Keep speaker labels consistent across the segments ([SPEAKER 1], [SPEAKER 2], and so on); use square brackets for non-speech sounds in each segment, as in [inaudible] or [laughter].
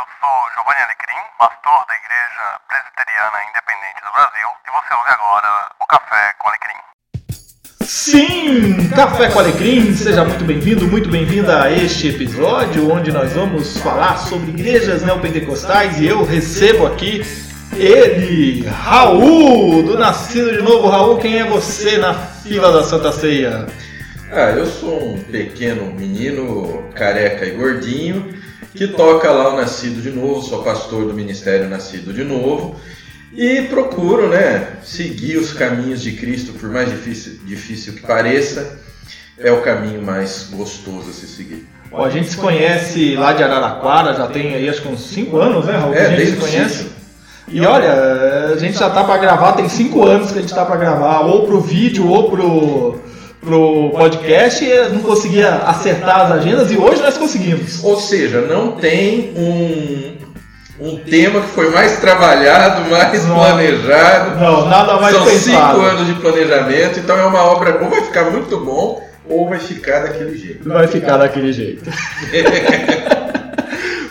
[SPEAKER 1] eu sou Giovanni Alecrim, pastor da Igreja Presbiteriana Independente do Brasil, e você ouve agora o Café com Alecrim.
[SPEAKER 2] Sim, Café com Alecrim, seja muito bem-vindo, muito bem-vinda a este episódio onde nós vamos falar sobre igrejas neopentecostais e eu recebo aqui ele, Raul, do Nascido de Novo. Raul, quem é você na fila da Santa Ceia?
[SPEAKER 3] Ah, eu sou um pequeno menino careca e gordinho que toca lá o Nascido de Novo, sou pastor do Ministério Nascido de Novo e procuro, né, seguir os caminhos de Cristo, por mais difícil, difícil que pareça, é o caminho mais gostoso a se seguir.
[SPEAKER 2] Bom, a gente se conhece lá de Araraquara, já tem aí acho que uns 5 anos, né, Raul?
[SPEAKER 3] É,
[SPEAKER 2] a gente
[SPEAKER 3] desde
[SPEAKER 2] se conhece.
[SPEAKER 3] sítio.
[SPEAKER 2] E olha, a gente já tá para gravar, tem 5 anos que a gente tá para gravar, ou pro vídeo ou pro, pro podcast, e não conseguia acertar as agendas e hoje nós conseguimos.
[SPEAKER 3] Ou seja, não tem um, um tema que foi mais trabalhado, mais
[SPEAKER 2] Não.
[SPEAKER 3] planejado.
[SPEAKER 2] Não, nada mais
[SPEAKER 3] São
[SPEAKER 2] pensado.
[SPEAKER 3] cinco anos de planejamento, então é uma obra ou vai ficar muito bom ou vai ficar daquele jeito.
[SPEAKER 2] Vai ficar daquele jeito. [laughs]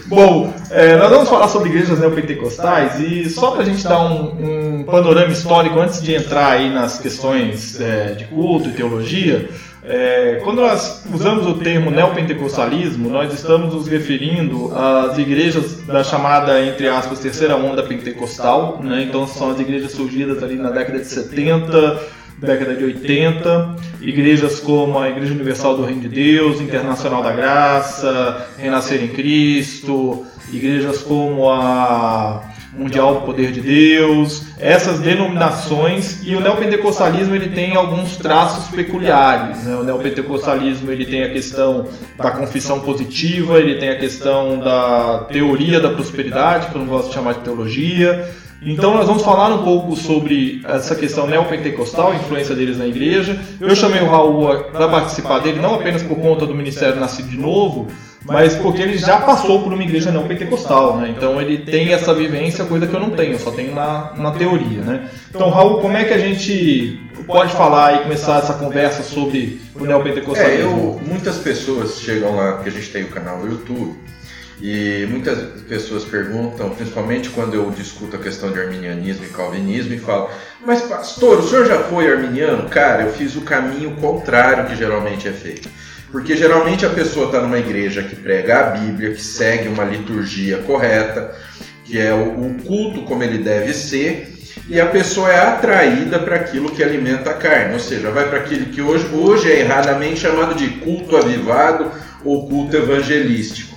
[SPEAKER 2] Bom, é, nós vamos falar sobre igrejas neopentecostais e só para a gente dar um, um panorama histórico antes de entrar aí nas questões é, de culto e teologia, é, quando nós usamos o termo neopentecostalismo, nós estamos nos referindo às igrejas da chamada, entre aspas, terceira onda pentecostal, né? então são as igrejas surgidas ali na década de 70, década de 80, igrejas como a Igreja Universal do Reino de Deus, Internacional da Graça, Renascer em Cristo, igrejas como a Mundial do Poder de Deus, essas denominações e o neopentecostalismo ele tem alguns traços peculiares. Né? O neopentecostalismo ele tem a questão da confissão positiva, ele tem a questão da teoria da prosperidade, que eu não gosto de chamar de teologia, então nós vamos falar um pouco sobre essa questão neopentecostal, a influência deles na igreja. Eu chamei o Raul para participar dele não apenas por conta do Ministério Nascido de Novo, mas porque ele já passou por uma igreja neopentecostal, né? Então ele tem essa vivência, coisa que eu não tenho, eu só tenho na, na teoria, né? Então Raul, como é que a gente pode falar e começar essa conversa sobre o
[SPEAKER 3] É,
[SPEAKER 2] neopentecostalismo?
[SPEAKER 3] eu, muitas pessoas chegam lá, porque a gente tem o canal no YouTube, e muitas pessoas perguntam, principalmente quando eu discuto a questão de arminianismo e calvinismo, e falam: Mas, pastor, o senhor já foi arminiano? Cara, eu fiz o caminho contrário que geralmente é feito. Porque geralmente a pessoa está numa igreja que prega a Bíblia, que segue uma liturgia correta, que é o, culto como ele deve ser, e a pessoa é atraída para aquilo que alimenta a carne, ou seja, vai para aquilo que hoje, hoje é erradamente chamado de culto avivado ou culto evangelístico.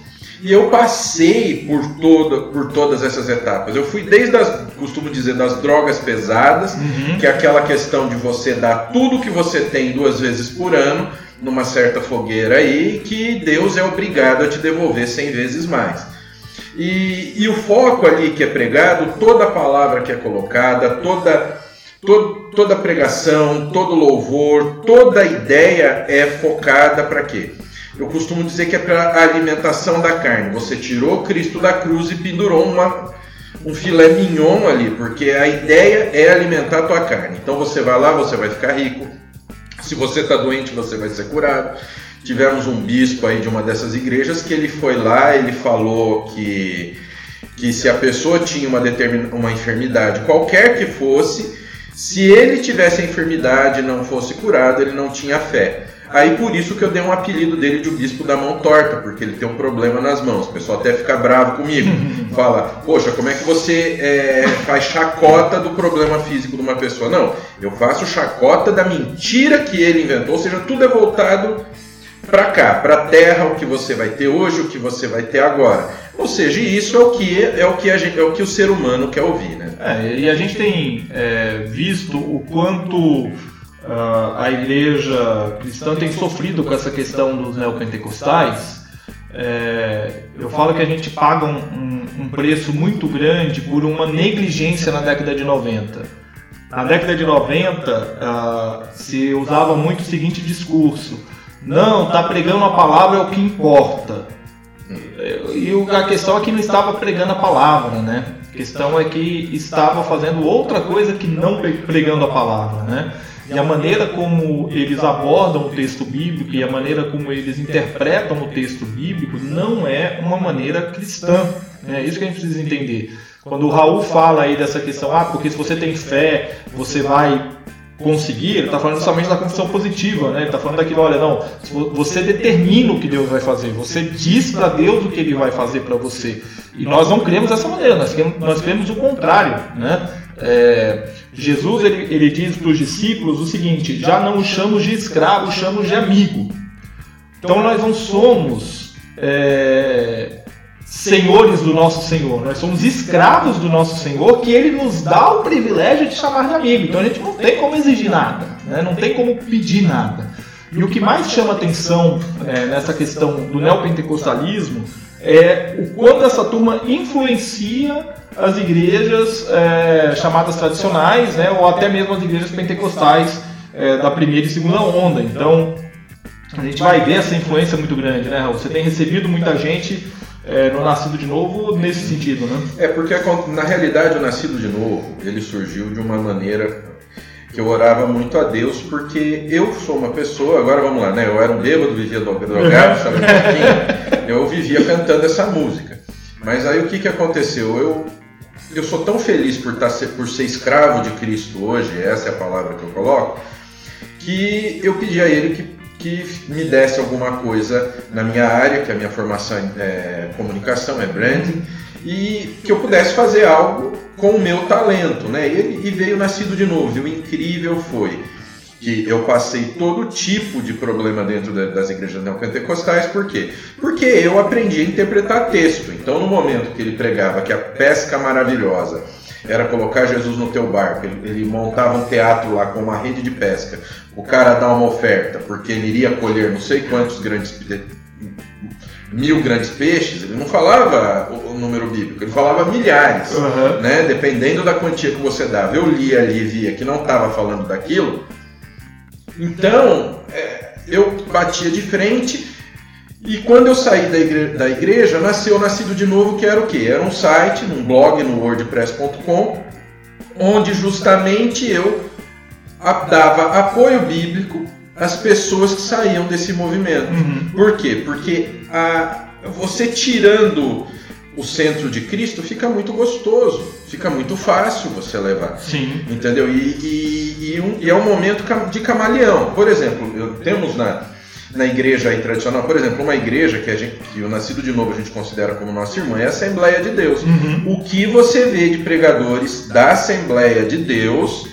[SPEAKER 3] E eu passei por, toda, por todas essas etapas. Eu fui desde as, costumo dizer, das drogas pesadas,
[SPEAKER 2] Uhum.
[SPEAKER 3] que é aquela questão de você dar tudo que você tem duas vezes por ano, numa certa fogueira aí, que Deus é obrigado a te devolver cem vezes mais. E, e o foco ali que é pregado, toda a palavra que é colocada, toda, to- toda pregação, todo louvor, toda ideia é focada para quê? Eu costumo dizer que é para a alimentação da carne. Você tirou Cristo da cruz e pendurou uma, um filé mignon ali, porque a ideia é alimentar a tua carne. Então você vai lá, você vai ficar rico. Se você está doente, você vai ser curado. Tivemos um bispo aí de uma dessas igrejas que ele foi lá, ele falou que, que se a pessoa tinha uma, determin, uma enfermidade, qualquer que fosse, se ele tivesse a enfermidade e não fosse curado, ele não tinha fé. Aí por isso que eu dei um apelido dele de o bispo da mão torta, porque ele tem um problema nas mãos. O pessoal até fica bravo comigo. [laughs] Fala, poxa, como é que você é, faz chacota do problema físico de uma pessoa? Não, eu faço chacota da mentira que ele inventou, ou seja, tudo é voltado para cá, para a terra, o que você vai ter hoje, o que você vai ter agora. Ou seja, isso é o que é o que a gente, é o que o ser humano quer ouvir, né?
[SPEAKER 2] É, e a gente tem é, visto o quanto ah, a igreja cristã tem sofrido com essa questão dos neopentecostais. É, eu falo que a gente paga um, um- preço muito grande por uma negligência na década de 90. Na década de 90, ah, se usava muito o seguinte discurso: não, tá pregando a palavra é o que importa. E a questão é que não estava pregando a palavra, né? A questão é que estava fazendo outra coisa que não pre- pregando a palavra, né? E a maneira como eles abordam o texto bíblico e a maneira como eles interpretam o texto bíblico não é uma maneira cristã. É isso que a gente precisa entender. Quando o Raul fala aí dessa questão, ah, porque se você tem fé, você vai conseguir, ele está falando somente da confissão positiva, né? Ele está falando daquilo, olha, não, você determina o que Deus vai fazer, você diz para Deus o que Ele vai fazer para você. E nós não cremos dessa maneira, nós cremos, nós cremos o contrário, né? É, Jesus ele, ele diz para os discípulos o seguinte: já não o chamamos de escravo, chamamos de amigo. Então nós não somos é, senhores do nosso Senhor, nós somos escravos do nosso Senhor, que Ele nos dá o privilégio de chamar de amigo. Então a gente não tem como exigir nada, né? não tem como pedir nada. E o que mais chama atenção é, nessa questão do neopentecostalismo é o quanto essa turma influencia as igrejas é, chamadas tradicionais, né, ou até mesmo as igrejas pentecostais é, da primeira e segunda onda. Então, a gente vai ver essa influência muito grande, né? Você tem recebido muita gente é, no Nascido de Novo nesse sentido, né?
[SPEAKER 3] É, porque na realidade o Nascido de Novo, ele surgiu de uma maneira que eu orava muito a Deus, porque eu sou uma pessoa, agora vamos lá, né? Eu era um bêbado, vivia drogado, sabe um? Eu vivia cantando essa música. Mas aí o que, que aconteceu? Eu, eu sou tão feliz por, tá por ser escravo de Cristo hoje, essa é a palavra que eu coloco, que eu pedi a Ele que que me desse alguma coisa na minha área, que a minha formação é comunicação, é branding, e que eu pudesse fazer algo com o meu talento, né? E, e veio nascido de novo. E o incrível foi que eu passei todo tipo de problema dentro das igrejas neopentecostais, por quê? Porque eu aprendi a interpretar texto. Então, no momento que ele pregava que a pesca maravilhosa era colocar Jesus no teu barco. Ele, ele, montava um teatro lá com uma rede de pesca. O cara dá uma oferta porque ele iria colher não sei quantos grandes mil grandes peixes. Ele não falava o, número bíblico, ele falava milhares, uhum. né? Dependendo da quantia que você dava. Eu li ali e via que não estava falando daquilo. Então é, eu batia de frente e quando eu saí da igreja, da igreja, nasceu Nascido de Novo, que era o quê? Era um site, um blog no wordpress.com, onde justamente eu dava apoio bíblico às pessoas que saíam desse movimento. Uhum. Por quê? Porque a, você tirando o centro de Cristo fica muito gostoso, fica muito fácil você levar.
[SPEAKER 2] Sim.
[SPEAKER 3] Entendeu? E, e, e, um, e é um momento de camaleão. Por exemplo, eu, temos na na igreja aí tradicional, por exemplo, uma igreja que, a gente, que o nascido de novo a gente considera como nossa irmã é a Assembleia de Deus. Uhum. O que você vê de pregadores da Assembleia de Deus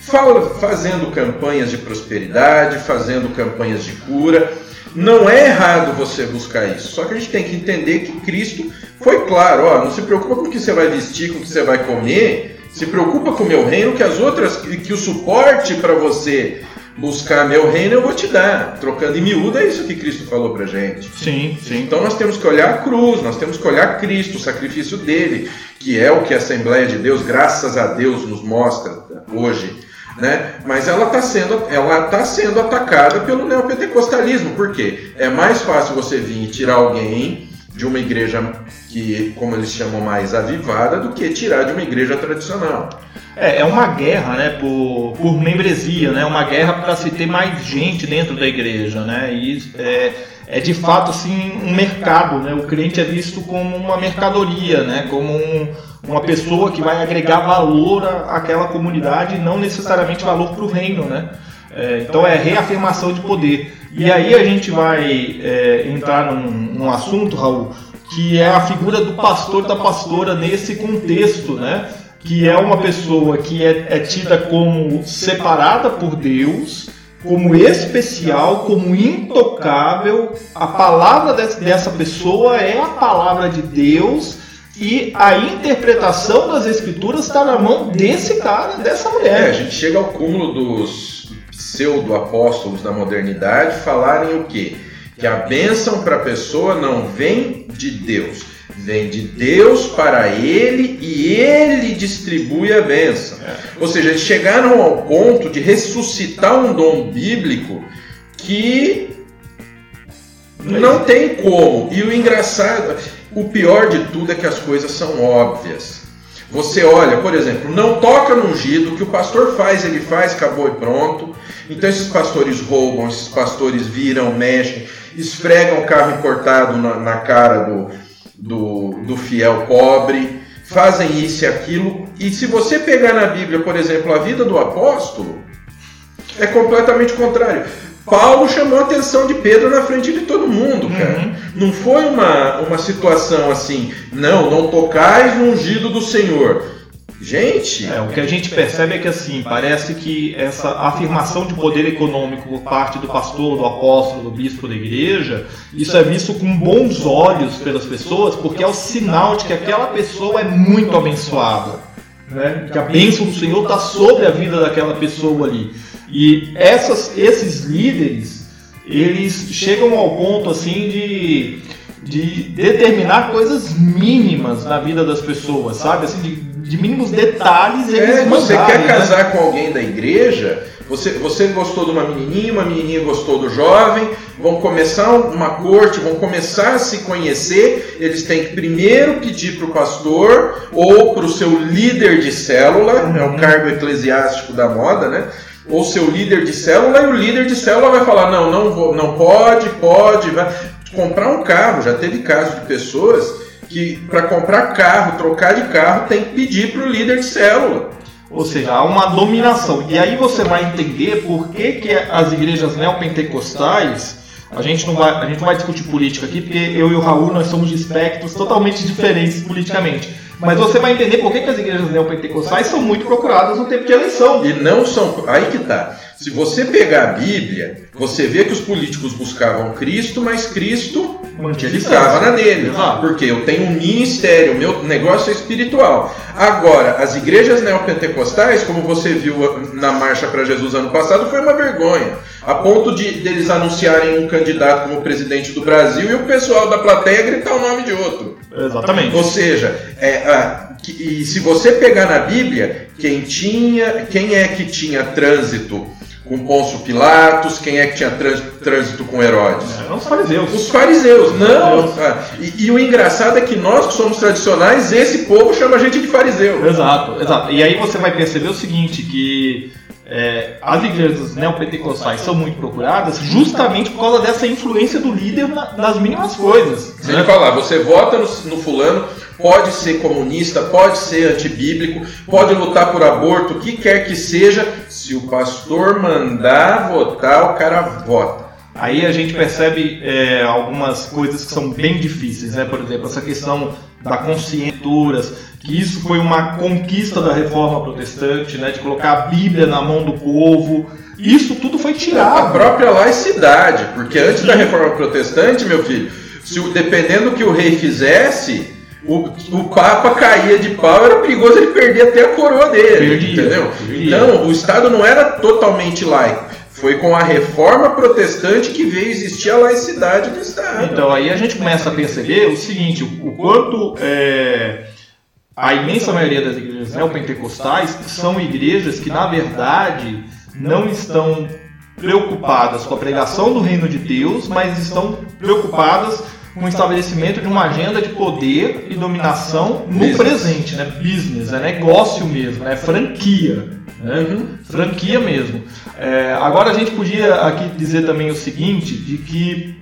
[SPEAKER 3] fala, fazendo campanhas de prosperidade, fazendo campanhas de cura. Não é errado você buscar isso, só que a gente tem que entender que Cristo foi claro, ó, não se preocupa com o que você vai vestir, com o que você vai comer, se preocupa com o meu reino, que as outras, que o suporte para você buscar meu reino, eu vou te dar. Trocando em miúdo, é isso que Cristo falou pra gente.
[SPEAKER 2] Sim, sim.
[SPEAKER 3] Então nós temos que olhar a cruz, nós temos que olhar Cristo, o sacrifício dele, que é o que a Assembleia de Deus, graças a Deus, nos mostra hoje. Né? Mas ela está sendo, ela tá sendo atacada pelo neopentecostalismo. Por quê? É mais fácil você vir e tirar alguém de uma igreja que, como eles chamam, mais avivada, do que tirar de uma igreja tradicional.
[SPEAKER 2] É, é uma guerra, né, por, por membresia, né, uma guerra para se ter mais gente dentro da igreja, né, e é, é de fato assim um mercado, né, o crente é visto como uma mercadoria, né, como um, uma pessoa que vai agregar valor àquela comunidade, não necessariamente valor para o reino, né. É, então é reafirmação de poder. E aí a gente vai é, entrar num, num assunto, Raul, que é a figura do pastor da pastora nesse contexto, né? que é uma pessoa que é, é tida como separada por Deus, como especial, como intocável. A palavra dessa pessoa é a palavra de Deus e a interpretação das escrituras está na mão desse cara, dessa mulher.
[SPEAKER 3] É, a gente chega ao cúmulo dos pseudo-apóstolos da modernidade falarem o quê? Que a bênção para a pessoa não vem de Deus Vem de Deus para ele e ele distribui a bênção. É. Ou seja, eles chegaram ao ponto de ressuscitar um dom bíblico que não tem como. E o engraçado, o pior de tudo é que as coisas são óbvias. Você olha, por exemplo, não toca no ungido, o que o pastor faz, ele faz, acabou e pronto. Então esses pastores roubam, esses pastores viram, mexem, esfregam o carro importado na, na cara do, do, do fiel pobre, fazem isso e aquilo. E se você pegar na Bíblia, por exemplo, a vida do apóstolo, é completamente contrário. Paulo chamou a atenção de Pedro na frente de todo mundo, cara. Uhum. Não foi uma, uma situação assim, não, não tocais no ungido do Senhor. Gente.
[SPEAKER 2] É, o que a gente percebe é que assim, parece que essa afirmação de poder econômico por parte do pastor, do apóstolo, do bispo da igreja, isso é visto com bons olhos pelas pessoas, porque é o sinal de que aquela pessoa é muito abençoada. Né? Que a bênção do Senhor está sobre a vida daquela pessoa ali. E essas, esses líderes, eles chegam ao ponto assim de, de determinar coisas mínimas na vida das pessoas, sabe? Assim, de, de mínimos detalhes. Eles
[SPEAKER 3] é, você quer né? casar né? com alguém da igreja? Você, você gostou de uma menininha, uma menininha gostou do jovem, vão começar uma corte, vão começar a se conhecer. Eles têm que primeiro pedir para o pastor ou para o seu líder de célula, uhum. é o cargo eclesiástico da moda, né? ou seu líder de célula, e o líder de célula vai falar: não, não, vou, não pode, pode, vai comprar um carro. Já teve casos de pessoas que, para comprar carro, trocar de carro, tem que pedir para o líder de célula.
[SPEAKER 2] Ou seja, há uma dominação. E aí você vai entender por que, que as igrejas neopentecostais. A gente, não vai, a gente não vai discutir política aqui, porque eu e o Raul nós somos de espectros totalmente diferentes politicamente. Mas você vai entender por que, que as igrejas neopentecostais são muito procuradas no tempo de eleição.
[SPEAKER 3] E não são. Aí que tá. Se você pegar a Bíblia, você vê que os políticos buscavam Cristo, mas Cristo ficava na dele. Exato. Porque eu tenho um ministério, meu negócio é espiritual. Agora, as igrejas neopentecostais, como você viu na Marcha para Jesus ano passado, foi uma vergonha. A ponto de deles anunciarem um candidato como presidente do Brasil e o pessoal da plateia gritar o nome de outro.
[SPEAKER 2] Exatamente.
[SPEAKER 3] Ou seja, é, e se você pegar na Bíblia, quem tinha, quem é que tinha trânsito com Pôncio Pilatos, quem é que tinha trânsito com Herodes?
[SPEAKER 2] É, os fariseus.
[SPEAKER 3] Os fariseus, não. Ah, e, e, o engraçado é que nós que somos tradicionais, esse povo chama a gente de fariseu.
[SPEAKER 2] Exato, exato. E aí você vai perceber o seguinte, que é, as igrejas neopentecostais são muito procuradas justamente por causa dessa influência do líder na, nas mínimas coisas.
[SPEAKER 3] Sem né? falar, você vota no, no, fulano, pode ser comunista, pode ser antibíblico, pode lutar por aborto, o que quer que seja, se o pastor mandar votar, o cara vota.
[SPEAKER 2] Aí a gente percebe é, algumas coisas que são bem difíceis, né? Por exemplo, essa questão da conscienturas, que isso foi uma conquista da reforma protestante, né, de colocar a Bíblia na mão do povo. Isso tudo foi tirado.
[SPEAKER 3] A própria laicidade, porque antes da reforma protestante, meu filho, se dependendo do que o rei fizesse, o, o Papa caía de pau, era perigoso ele perder até a coroa dele. Entendeu? Então, o Estado não era totalmente laico. Foi com a reforma protestante que veio existir a laicidade do Estado.
[SPEAKER 2] Então aí a gente começa a perceber o seguinte, o quanto é, a imensa maioria das igrejas neopentecostais são igrejas que, na verdade, não estão preocupadas com a pregação do reino de Deus, mas estão preocupadas com o estabelecimento de uma agenda de poder e dominação no Business. presente, né? Business, é negócio mesmo, é franquia, né? Uhum. franquia mesmo. É, agora a gente podia aqui dizer também o seguinte, de que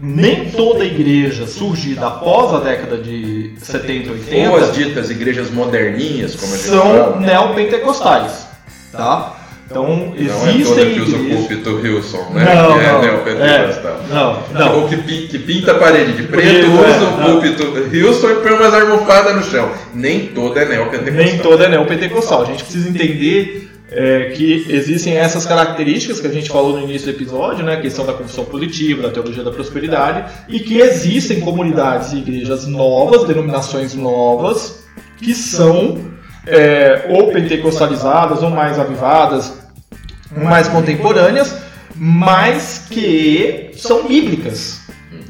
[SPEAKER 2] nem toda igreja surgida após a década de 70 80
[SPEAKER 3] ou as ditas igrejas moderninhas como a gente
[SPEAKER 2] são fala. neopentecostais tá então existem não é toda
[SPEAKER 3] que usa o púlpito Wilson né?
[SPEAKER 2] Não,
[SPEAKER 3] que
[SPEAKER 2] é neopentecostal.
[SPEAKER 3] É, não não. ou que, que, pinta a parede de preto usa é, o púlpito Wilson e põe umas almofadas no chão. Nem toda é neopentecostal.
[SPEAKER 2] Nem toda é neopentecostal. A gente precisa entender é, que existem essas características que a gente falou no início do episódio, né, a questão da confissão positiva, da teologia da prosperidade, e que existem comunidades e igrejas novas, denominações novas, que são é, ou pentecostalizadas, ou mais avivadas, mais contemporâneas, mas que são bíblicas.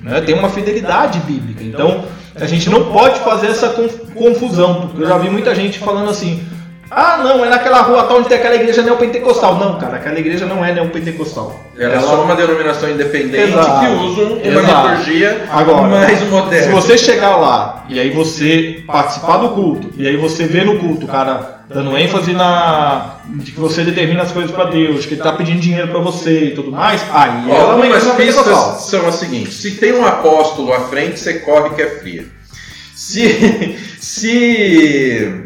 [SPEAKER 2] Né, tem uma fidelidade bíblica. Então, a gente não pode fazer essa confusão. Eu já vi muita gente falando assim Ah, não, é naquela rua tal onde tem aquela igreja neopentecostal. Não, cara, aquela igreja não é neopentecostal.
[SPEAKER 3] Ela é só uma denominação independente
[SPEAKER 2] Exato.
[SPEAKER 3] que usa um- uma
[SPEAKER 2] Exato.
[SPEAKER 3] liturgia
[SPEAKER 2] Agora,
[SPEAKER 3] mais
[SPEAKER 2] Se
[SPEAKER 3] moderna.
[SPEAKER 2] você chegar lá e aí você participar do culto, e aí você vê no culto, cara, dando ênfase na. de que você determina as coisas pra Deus, que ele tá pedindo dinheiro pra você e tudo mais, aí
[SPEAKER 3] Ó,
[SPEAKER 2] ela é uma igreja pentecostal.
[SPEAKER 3] são as seguintes: se tem um apóstolo à frente, você corre que é fria. Se. [laughs] se.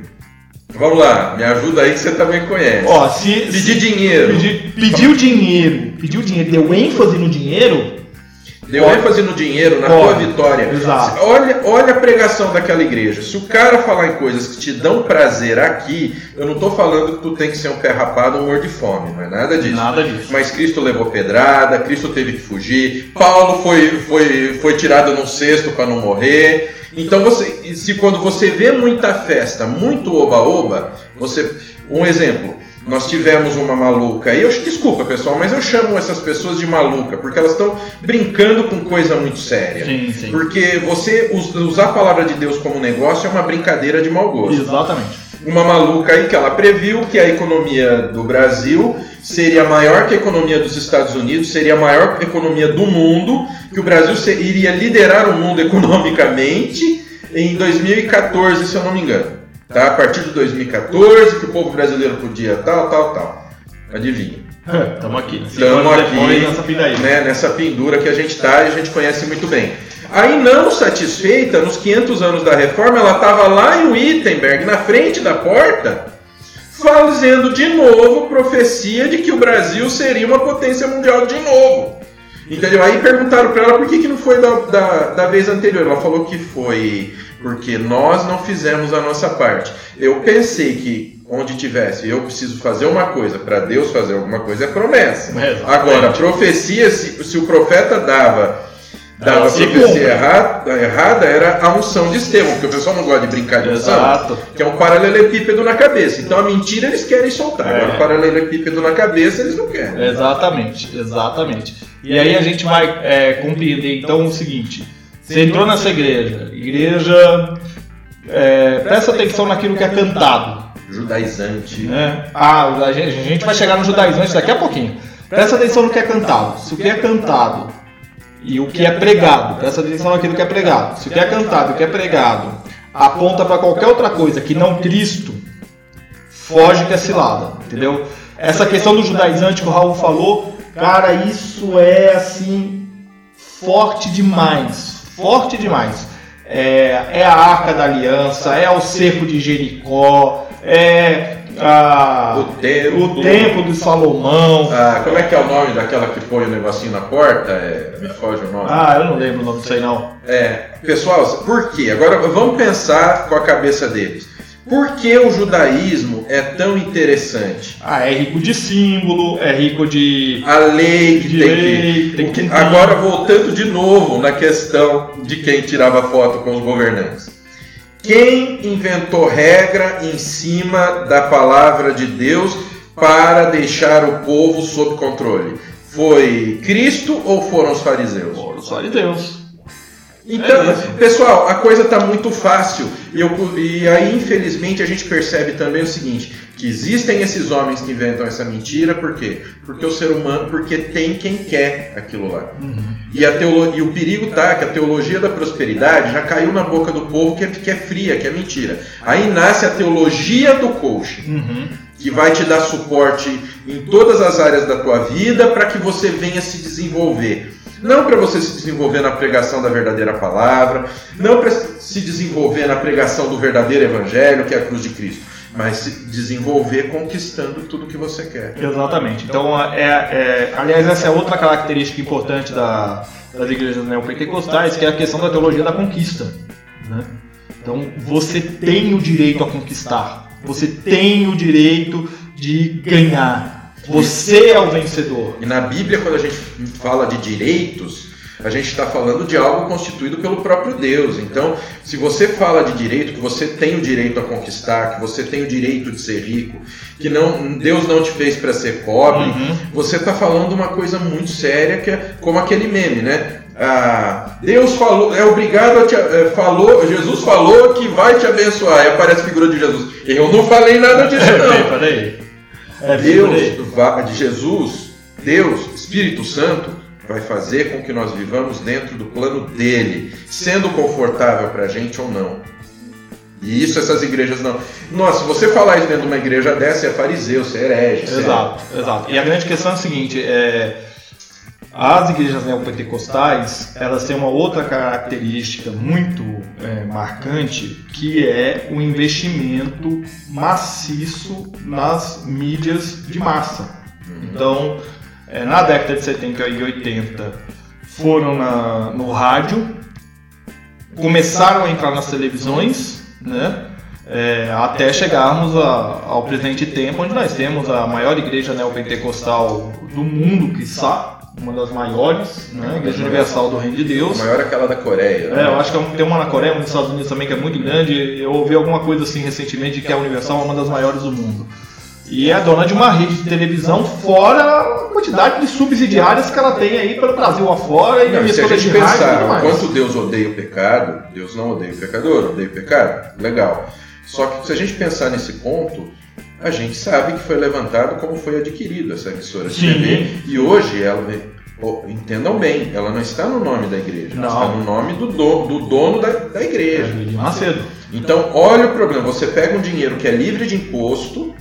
[SPEAKER 3] Vamos lá, me ajuda aí que você também conhece.
[SPEAKER 2] Ó, se.
[SPEAKER 3] Pedir dinheiro.
[SPEAKER 2] Pedir, pediu dinheiro, pediu dinheiro, deu ênfase no dinheiro,
[SPEAKER 3] Deu ênfase no dinheiro, na tua vitória.
[SPEAKER 2] Exato.
[SPEAKER 3] Olha, olha a pregação daquela igreja. Se o cara falar em coisas que te dão prazer aqui, eu não tô falando que tu tem que ser um pé rapado ou um morto de fome, não é nada disso.
[SPEAKER 2] nada disso.
[SPEAKER 3] Mas Cristo levou pedrada, Cristo teve que fugir, Paulo foi, foi, foi tirado num cesto para não morrer. Então você, se quando você vê muita festa, muito oba-oba, você. Um exemplo, nós tivemos uma maluca, e eu desculpa pessoal, mas eu chamo essas pessoas de maluca, porque elas estão brincando com coisa muito séria.
[SPEAKER 2] Sim, sim.
[SPEAKER 3] Porque você us- usar a palavra de Deus como negócio é uma brincadeira de mau gosto
[SPEAKER 2] Exatamente.
[SPEAKER 3] uma maluca aí que ela previu que a economia do Brasil seria maior que a economia dos Estados Unidos, seria a maior economia do mundo, que o Brasil iria liderar o mundo [laughs] economicamente em 2014, se eu não me engano. Tá? A partir de 2014, que o povo brasileiro podia tal, tal, tal. Adivinha.
[SPEAKER 2] Estamos aqui. Cinco
[SPEAKER 3] Estamos aqui
[SPEAKER 2] nessa
[SPEAKER 3] né, nessa pendura que a gente está e a gente conhece muito bem. Aí, não satisfeita, nos 500 anos da reforma, ela estava lá em Wittenberg, na frente da porta, fazendo de novo profecia de que o Brasil seria uma potência mundial de novo. Entendeu? Aí perguntaram para ela por que, que não foi da, da, da vez anterior. Ela falou que foi porque nós não fizemos a nossa parte. Eu pensei que onde tivesse eu preciso fazer uma coisa para Deus fazer alguma coisa é promessa.
[SPEAKER 2] Exatamente.
[SPEAKER 3] Agora, profecia, se, se o profeta dava, dava
[SPEAKER 2] Ela se
[SPEAKER 3] profecia
[SPEAKER 2] cumpre.
[SPEAKER 3] errada, errada, era a unção de Estevão, porque o pessoal não gosta de brincar de unção,
[SPEAKER 2] Exato.
[SPEAKER 3] que é um paralelepípedo na cabeça. Então a mentira eles querem soltar,
[SPEAKER 2] É.
[SPEAKER 3] agora o paralelepípedo na cabeça eles não querem.
[SPEAKER 2] Exatamente, exatamente. E aí a gente vai é, compreender então o seguinte: você entrou nessa igreja, igreja, é, presta atenção naquilo que é cantado.
[SPEAKER 3] Judaizante.
[SPEAKER 2] Né? Ah, a gente, a gente vai chegar no judaizante daqui a pouquinho. Presta atenção no que é cantado. Se o que é cantado e o que é pregado, presta atenção naquilo que é pregado. Se o que é cantado o que é pregado aponta para qualquer outra coisa que não Cristo, foge que é cilada, entendeu? Essa questão do judaizante que o Raul falou, cara, isso é assim forte demais, forte demais. É, é a Arca da Aliança, é o cerco de Jericó, é a-
[SPEAKER 3] O templo.
[SPEAKER 2] o de Salomão.
[SPEAKER 3] Ah, como é que é o nome daquela que põe o negocinho na porta? É, me foge o nome.
[SPEAKER 2] Ah, eu não lembro o nome disso aí não.
[SPEAKER 3] É, pessoal, por quê? Agora vamos pensar com a cabeça deles. Por que o judaísmo é tão interessante?
[SPEAKER 2] Ah, é rico de símbolo, é rico de.
[SPEAKER 3] A lei que
[SPEAKER 2] De
[SPEAKER 3] tem
[SPEAKER 2] lei,
[SPEAKER 3] que.
[SPEAKER 2] tem que.
[SPEAKER 3] Agora voltando de novo na questão de quem tirava foto com os governantes. Quem inventou regra em cima da palavra de Deus para deixar o povo sob controle? Foi Cristo ou foram os fariseus?
[SPEAKER 2] Só de Deus.
[SPEAKER 3] Então,
[SPEAKER 2] É
[SPEAKER 3] pessoal, a coisa está muito fácil. E, eu- e aí, infelizmente, a gente percebe também o seguinte: que existem esses homens que inventam essa mentira, por quê? Porque o ser humano, porque tem quem quer aquilo lá. E, a teolo- e o perigo tá que a teologia da prosperidade já caiu na boca do povo que é, que é fria, que é mentira. Aí nasce a teologia do coaching
[SPEAKER 2] Uhum.
[SPEAKER 3] que vai te dar suporte em todas as áreas da tua vida para que você venha se desenvolver. Não para você se desenvolver na pregação da verdadeira palavra, não para se desenvolver na pregação do verdadeiro evangelho, que é a cruz de Cristo, mas se desenvolver conquistando tudo que você quer.
[SPEAKER 2] Exatamente. Então, é, é- aliás, essa é outra característica importante da- das igrejas neopentecostais, que é a questão da teologia da conquista. né? Então, você tem o direito a conquistar. Você tem o direito de ganhar. Você é o vencedor.
[SPEAKER 3] E na Bíblia, quando a gente fala de direitos, a gente está falando de algo constituído pelo próprio Deus. Então, se você fala de direito, que você tem o direito a conquistar, que você tem o direito de ser rico, que não, Deus não te fez para ser pobre,
[SPEAKER 2] Uhum.
[SPEAKER 3] você está falando uma coisa muito séria, que é como aquele meme, né? ah, Deus falou, é obrigado a te, é, falou, Jesus falou que vai te abençoar. Aí aparece a figura de Jesus. Eu não falei nada disso, [laughs] não.
[SPEAKER 2] Falei. É,
[SPEAKER 3] Deus, de Jesus, Deus, Espírito Santo, vai fazer com que nós vivamos dentro do plano dele, sendo confortável para a gente ou não. E isso essas igrejas não. Nossa, se você falar isso dentro de uma igreja dessa, é fariseu, você é herege.
[SPEAKER 2] Exato, é... exato. E a grande questão é a seguinte: é, as igrejas neopentecostais elas têm uma outra característica muito é, marcante, que é o investimento maciço nas mídias de massa. Então, é, na década de 70 e 80, foram na, no rádio, começaram a entrar nas televisões, né? É, até chegarmos a, ao presente tempo, onde nós temos a maior igreja neopentecostal do mundo, que está uma das maiores, né? Igreja Universal do Reino de Deus.
[SPEAKER 3] A maior é aquela da Coreia.
[SPEAKER 2] Né? É, eu acho que é tem uma na Coreia, uma nos Estados Unidos também que é muito grande. Eu ouvi alguma coisa assim recentemente de que a Universal é uma das maiores do mundo. E é dona de uma rede de televisão, fora a quantidade de subsidiárias que ela tem aí pelo Brasil afora
[SPEAKER 3] e não, se a gente pensar o quanto Deus odeia o pecado, Deus não odeia o pecador, odeia o pecado, legal. Só que se a gente pensar nesse ponto, a gente sabe que foi levantado como foi adquirido essa emissora de. TV. E hoje ela. Oh, entendam bem, ela não está no nome da igreja, não. ela está no nome do, do, do dono da, da igreja.
[SPEAKER 2] É, Macedo.
[SPEAKER 3] Então, olha o problema: você pega um dinheiro que é livre de imposto.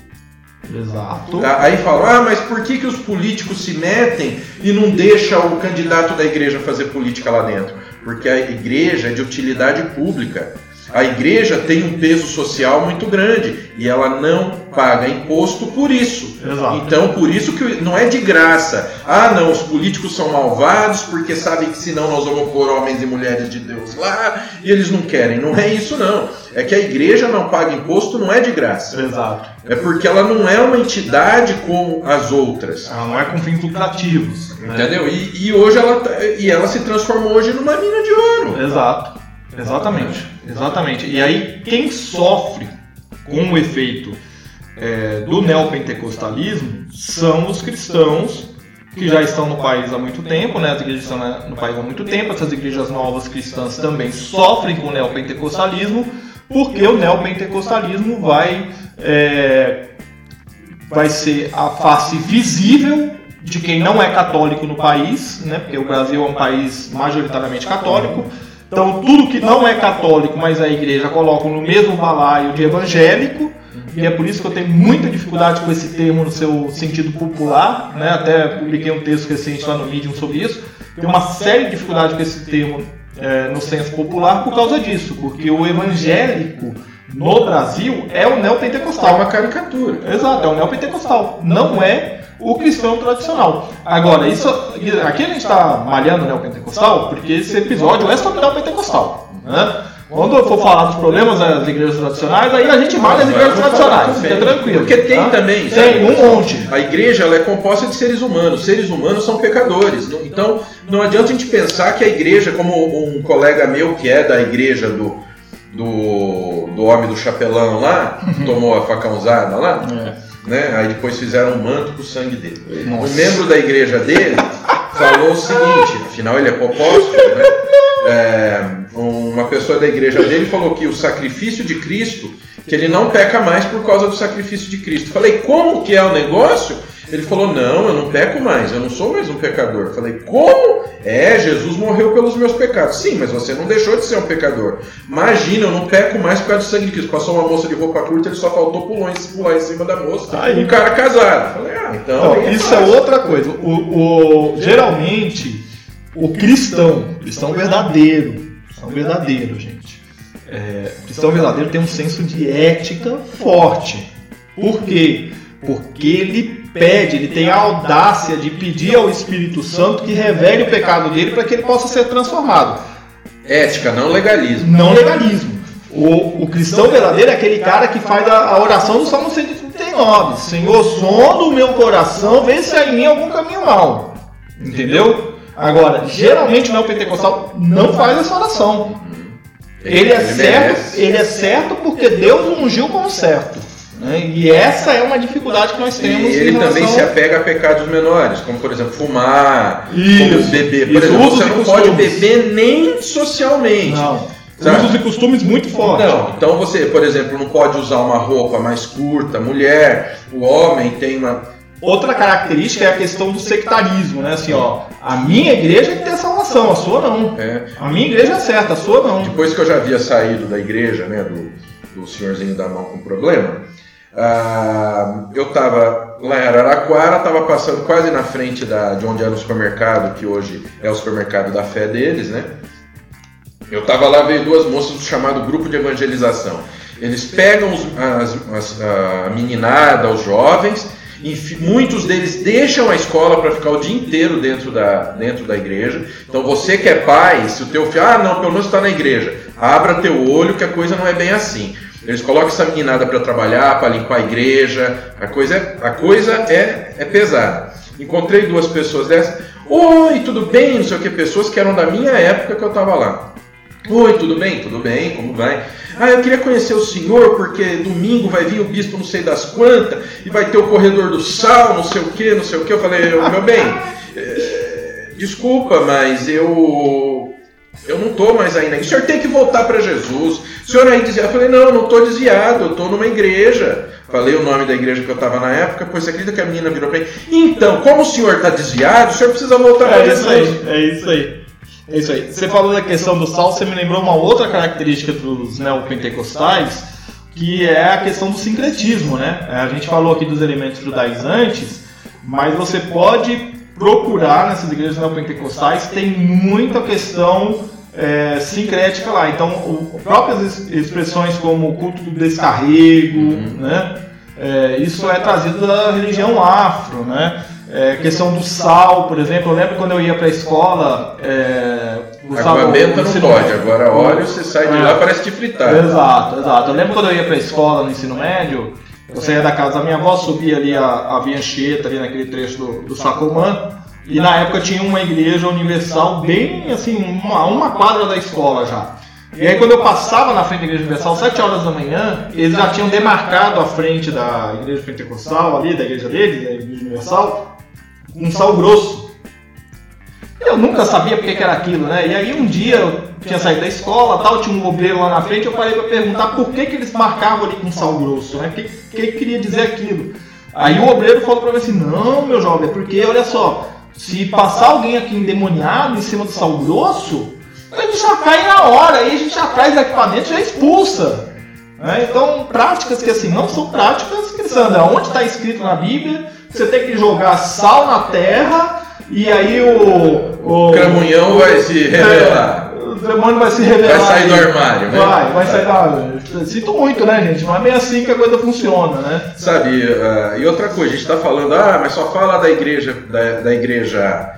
[SPEAKER 2] Exato.
[SPEAKER 3] Tá? Aí fala, ah, mas por que, que os políticos se metem e não deixa o candidato da igreja fazer política lá dentro? Porque a igreja é de utilidade pública. A igreja tem um peso social muito grande e ela não paga imposto por isso.
[SPEAKER 2] Exato.
[SPEAKER 3] Então, por isso que não é de graça. Ah, não, os políticos são malvados porque sabem que senão nós vamos pôr homens e mulheres de Deus lá e eles não querem. Não é isso, não. É que a igreja não paga imposto, não é de graça.
[SPEAKER 2] Exato.
[SPEAKER 3] É porque ela não é uma entidade como as outras.
[SPEAKER 2] Ela não é com fins lucrativos.
[SPEAKER 3] Né? Entendeu? E, e hoje ela, tá, e ela se transformou hoje numa mina de ouro.
[SPEAKER 2] Exato. Exatamente, exatamente. E aí quem sofre com o efeito é, do neopentecostalismo são os cristãos que já estão no país há muito tempo, né? As igrejas estão no país há muito tempo, essas igrejas novas cristãs também sofrem com o neopentecostalismo, porque o neopentecostalismo vai, é, vai ser a face visível de quem não é católico no país, né? Porque o Brasil é um país majoritariamente católico então, tudo que não é católico, mas a igreja coloca no mesmo balaio de evangélico, e é por isso que eu tenho muita dificuldade com esse termo no seu sentido popular, né? até publiquei um texto recente lá no Medium sobre isso. Tenho uma séria dificuldade com esse termo é, no senso popular por causa disso, porque o evangélico no Brasil é o neopentecostal. É
[SPEAKER 3] uma caricatura.
[SPEAKER 2] Exato, é o neopentecostal. Não é o cristão tradicional. Agora, isso aqui a gente está malhando o neopentecostal porque esse episódio é sobre o neopentecostal. Né? Quando eu for falar dos problemas das igrejas tradicionais, aí a gente malha as igrejas tradicionais, fica tranquilo.
[SPEAKER 3] Porque tem tá? também.
[SPEAKER 2] Tem um monte.
[SPEAKER 3] A igreja ela é composta de seres humanos. Seres humanos são pecadores. Então, não adianta a gente pensar que a igreja, como um colega meu que é da igreja do, do, do homem do chapelão lá, tomou a facãozada lá. É né? Aí depois fizeram um manto com o sangue dele. Nossa. Um membro da igreja dele falou o seguinte, afinal ele é apóstolo, né? É, uma pessoa da igreja dele falou que o sacrifício de Cristo, que ele não peca mais por causa do sacrifício de Cristo. Falei, como que é o negócio? Ele falou: Não, eu não peco mais, eu não sou mais um pecador. falei: Como? É, Jesus morreu pelos meus pecados. Sim, mas você não deixou de ser um pecador. Imagina, eu não peco mais por causa do sangue de Cristo. Passou uma moça de roupa curta, ele só faltou pular em, pular em cima da moça. Aí, um cara casado. falei: Ah, então.
[SPEAKER 2] então isso é outra coisa. O, o, geralmente, o cristão, cristão verdadeiro, cristão verdadeiro, gente. É, cristão verdadeiro tem um senso de ética forte. Por quê? Porque ele pede, ele tem a audácia de pedir ao Espírito Santo que revele o pecado dele para que ele possa ser transformado.
[SPEAKER 3] Ética, não legalismo.
[SPEAKER 2] Não legalismo. O, o cristão verdadeiro é aquele cara que faz a, a oração do Salmo 139. Senhor, sonda o meu coração, vê se há em mim algum caminho mal. Entendeu? Agora, geralmente o neopentecostal não faz essa oração. Ele é certo, ele é certo porque Deus o ungiu como certo. Né? E essa é uma dificuldade que nós temos.
[SPEAKER 3] E ele também se apega a pecados menores, como por exemplo fumar,
[SPEAKER 2] Isso,
[SPEAKER 3] beber. Por
[SPEAKER 2] isso,
[SPEAKER 3] exemplo, você não pode beber nem socialmente.
[SPEAKER 2] Não.
[SPEAKER 3] Sabe?
[SPEAKER 2] Usos e costumes muito fortes.
[SPEAKER 3] Não, então você, por exemplo, não pode usar uma roupa mais curta, mulher, o homem tem uma.
[SPEAKER 2] Outra característica é a questão do sectarismo, né? Assim, ó, a minha igreja tem salvação, a sua não.
[SPEAKER 3] é,
[SPEAKER 2] A minha igreja é certa, a sua não.
[SPEAKER 3] Depois que eu já havia saído da igreja, né, do, do senhorzinho da mão com problema, ah, eu estava lá em Araraquara, estava passando quase na frente da, de onde era o supermercado, que hoje é o supermercado da fé deles, né? Eu estava lá, veio duas moças do chamado grupo de evangelização. Eles pegam os, as, as- a meninada, os jovens, enfi- muitos deles deixam a escola para ficar o dia inteiro dentro da, dentro da igreja. Então você que é pai, se o teu filho, ah não, pelo menos está na igreja, abra teu olho que a coisa não é bem assim. Eles colocam essa meninada para trabalhar, para limpar a igreja, a coisa, é- a coisa é, é pesada. Encontrei duas pessoas dessas, oi, tudo bem, não sei o que, pessoas que eram da minha época que eu estava lá. Oi, tudo bem? Tudo bem, como vai? Ah, eu queria conhecer o senhor, porque domingo vai vir o bispo não sei das quantas, e vai ter o corredor do sal, não sei o que, não sei o que. Eu falei, meu bem, é, desculpa, mas eu. Eu não tô mais ainda. O senhor tem que voltar para Jesus. O senhor aí dizia, eu falei, não, eu não tô desviado, eu tô numa igreja. Falei o nome da igreja que eu estava na época, pois você acredita que a menina virou para mim. Então, como o senhor está desviado, o senhor precisa voltar para
[SPEAKER 2] É
[SPEAKER 3] Jesus.
[SPEAKER 2] aí, é isso aí. É isso aí. Você falou da questão do sal, você me lembrou uma outra característica dos neopentecostais, que é a questão do sincretismo, né? A gente falou aqui dos elementos judaizantes, mas você pode procurar nessas igrejas neopentecostais, tem muita questão é, sincrética lá. Então, o, próprias ex- expressões como o culto do descarrego, né? É, isso é trazido da religião afro, né? É, questão do sal, por exemplo. Eu lembro quando eu ia para a escola. É,
[SPEAKER 3] Água
[SPEAKER 2] o
[SPEAKER 3] benta não pode, agora óleo você sai de
[SPEAKER 2] É.
[SPEAKER 3] lá parece de fritar.
[SPEAKER 2] Exato, exato. Eu lembro quando eu ia para a escola no ensino médio, eu saía da casa da minha avó, subia ali a, a Via Anchieta, ali naquele trecho do, do Sacomã, e na época tinha uma igreja universal bem assim, uma, uma quadra da escola já. E aí quando eu passava na frente da igreja universal, 7 horas da manhã, eles já tinham demarcado a frente da igreja pentecostal ali, da igreja deles, da igreja universal, um sal grosso. Eu nunca sabia porque que era aquilo, né? E aí um dia eu tinha saído da escola, tal, tinha um obreiro lá na frente, eu parei para perguntar por que, que eles marcavam ali com sal grosso, né? O que, que queria dizer aquilo? Aí o obreiro falou para mim assim, não, meu jovem, é porque, olha só, se passar alguém aqui endemoniado em cima do sal grosso, a gente já cai na hora, aí a gente já traz dentro e já expulsa. né? Então, práticas que assim não são práticas cristãs. Onde está escrito na Bíblia, você tem que jogar sal na terra e aí o. O
[SPEAKER 3] O vai se revelar.
[SPEAKER 2] É, demônio vai se revelar.
[SPEAKER 3] Vai sair do armário, né?
[SPEAKER 2] Vai, vai sair armário. Sinto muito, né, gente? Não é bem assim que a coisa funciona, né?
[SPEAKER 3] Sabe, ah, e outra coisa, a gente está falando, ah, mas só fala da igreja, da, da igreja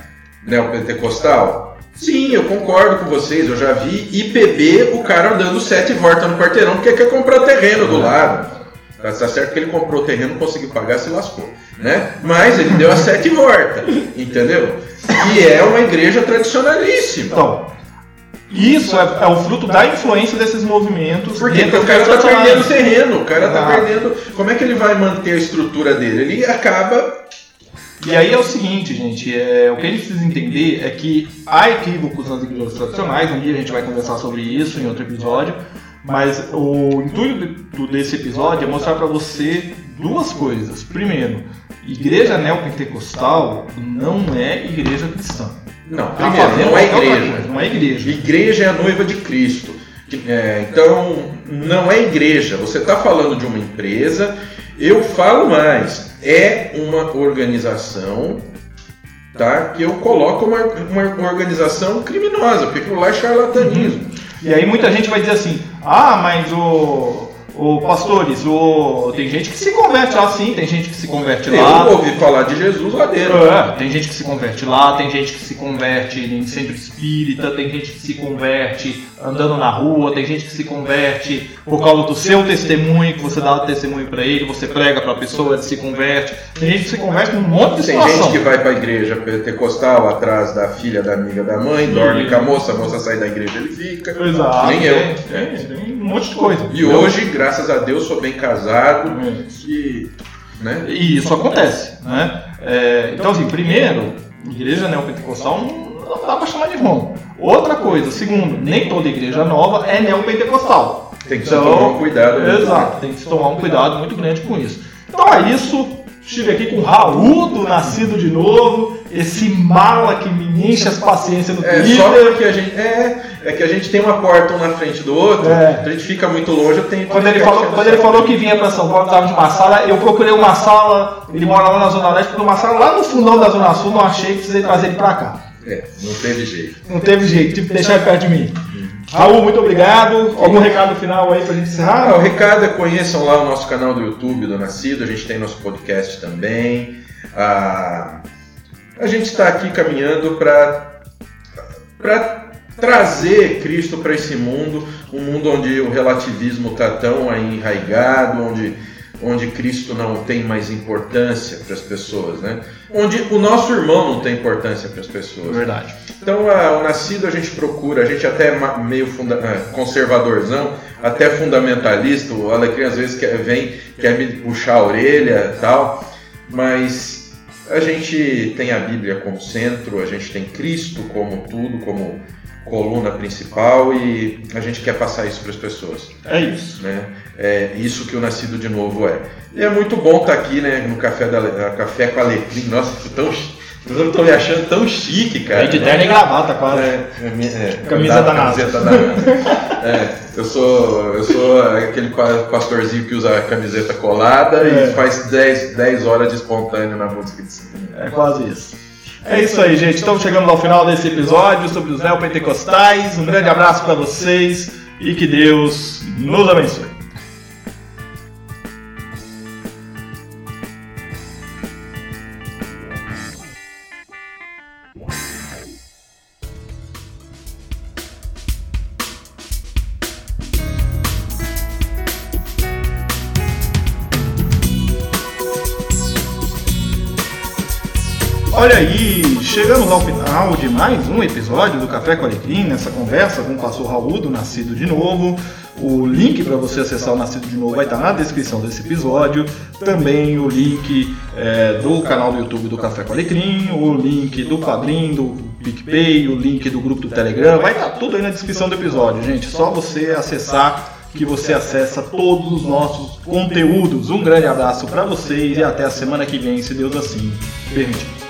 [SPEAKER 3] neopentecostal. Sim, eu concordo com vocês, eu já vi IPB, o cara andando sete voltas no quarteirão porque quer comprar terreno do lado. Tá tá certo que ele comprou o terreno, conseguiu pagar, se lascou, né? Mas ele deu as sete voltas, entendeu? E é uma igreja tradicionalíssima.
[SPEAKER 2] Então, isso é, é o fruto da influência desses movimentos.
[SPEAKER 3] Porque o cara tá
[SPEAKER 2] tradicionais.
[SPEAKER 3] perdendo terreno, o cara tá
[SPEAKER 2] Ah.
[SPEAKER 3] perdendo. Como é que ele vai manter a estrutura dele? Ele acaba.
[SPEAKER 2] E aí é o seguinte, gente, é, o que a gente precisa entender é que há equívocos nas igrejas tradicionais, um dia a gente vai conversar sobre isso em outro episódio, mas o intuito desse episódio é mostrar para você duas coisas. Primeiro, igreja neopentecostal não é igreja cristã.
[SPEAKER 3] Não,
[SPEAKER 2] Tá
[SPEAKER 3] primeiro,
[SPEAKER 2] fazendo
[SPEAKER 3] não é igreja.
[SPEAKER 2] Não é igreja.
[SPEAKER 3] Igreja é a noiva de Cristo. É, então, não é igreja. Você está falando de uma empresa. Eu falo mais. É uma organização tá, que eu coloco uma, uma organização criminosa, porque aquilo lá é charlatanismo.
[SPEAKER 2] E aí muita gente vai dizer assim, ah, mas o, o pastores, o, tem gente que se converte lá sim, tem gente que se converte lá.
[SPEAKER 3] Eu ouvi falar de Jesus lá dentro.
[SPEAKER 2] É, tem gente que se converte lá, tem gente que se converte em centro espírita, tem gente que se converte andando na rua, tem gente que se converte por causa do seu testemunho, que você dá o testemunho para ele, você prega para a pessoa, ele se converte. Tem gente que se converte num monte de
[SPEAKER 3] Tem
[SPEAKER 2] situação.
[SPEAKER 3] gente que vai para a igreja pentecostal atrás da filha da amiga da mãe, dorme com a moça, a moça sai da igreja ele fica.
[SPEAKER 2] Exato.
[SPEAKER 3] Nem eu.
[SPEAKER 2] Tem, tem, tem um monte de coisa.
[SPEAKER 3] E hoje, graças a Deus, sou bem casado
[SPEAKER 2] É.
[SPEAKER 3] e. Né?
[SPEAKER 2] E isso acontece, né? É, então, assim, primeiro, igreja neopentecostal não não dá para chamar de irmão. Outra coisa, segundo, nem toda igreja nova é neopentecostal.
[SPEAKER 3] Tem que se tomar um cuidado. né?
[SPEAKER 2] Exato, tem que se tomar um cuidado muito grande com isso. Então é isso. Estive aqui com o Raul do Nascido de Novo, esse mala que me enche as paciências no
[SPEAKER 3] É
[SPEAKER 2] Twitter.
[SPEAKER 3] só porque a gente. É, é que a gente tem uma porta um na frente do outro,
[SPEAKER 2] É.
[SPEAKER 3] a gente fica muito longe, eu tenho
[SPEAKER 2] Quando ele, falou, quando ele falou que vinha para São Paulo, precisava de uma sala, eu procurei uma sala, ele mora lá na Zona Leste, procurei uma sala lá no fundão da Zona Sul, não achei, precisei trazer ele para cá.
[SPEAKER 3] É, não teve jeito.
[SPEAKER 2] Não teve jeito, tive que deixar ele perto de mim. Raul, muito obrigado. Algum recado final aí pra gente
[SPEAKER 3] Ah,
[SPEAKER 2] encerrar?
[SPEAKER 3] o recado é conheçam lá o nosso canal do YouTube do Nascido, a gente tem nosso podcast também. Ah, a gente está aqui caminhando para trazer Cristo para esse mundo, um mundo onde o relativismo está tão aí enraigado, onde, onde Cristo não tem mais importância para as pessoas, né? Onde o nosso irmão não tem importância para as pessoas.
[SPEAKER 2] Verdade.
[SPEAKER 3] Então, a- o nascido a gente procura, a gente até é meio funda ah, conservadorzão, até fundamentalista, o Alecrim às vezes quer, vem, quer me puxar a orelha e tal, mas a gente tem a Bíblia como centro, a gente tem Cristo como tudo, como coluna principal e a gente quer passar isso para as pessoas
[SPEAKER 2] É isso.
[SPEAKER 3] né? É isso que o Nascido de Novo é. E é muito bom estar aqui, né, no Café, da, Café com Alecrim. Nossa, tô tão, eu tô me achando tão chique, cara.
[SPEAKER 2] Aí de terno e gravata, quase.
[SPEAKER 3] É, é, é,
[SPEAKER 2] Camisa da NASA.
[SPEAKER 3] camiseta da NASA. É, eu sou, eu sou aquele pa- pastorzinho que usa a camiseta colada
[SPEAKER 2] É.
[SPEAKER 3] e faz 10, 10 horas de espontâneo na música de cima.
[SPEAKER 2] É quase isso. É isso aí, gente. Estamos chegando ao final desse episódio sobre os neopentecostais. Um grande abraço para vocês e que Deus nos abençoe. Olha aí, chegamos ao final de mais um episódio do Café com Alecrim, nessa conversa com o pastor Raul do Nascido de Novo. O link para você acessar o Nascido de Novo vai estar na descrição desse episódio. Também o link é, do canal do YouTube do Café com Alecrim, o link do Padrim, do PicPay, o link do grupo do Telegram. Vai estar tudo aí na descrição do episódio, gente. Só você acessar que você acessa todos os nossos conteúdos. Um grande abraço para vocês e até a semana que vem, se Deus assim permitir.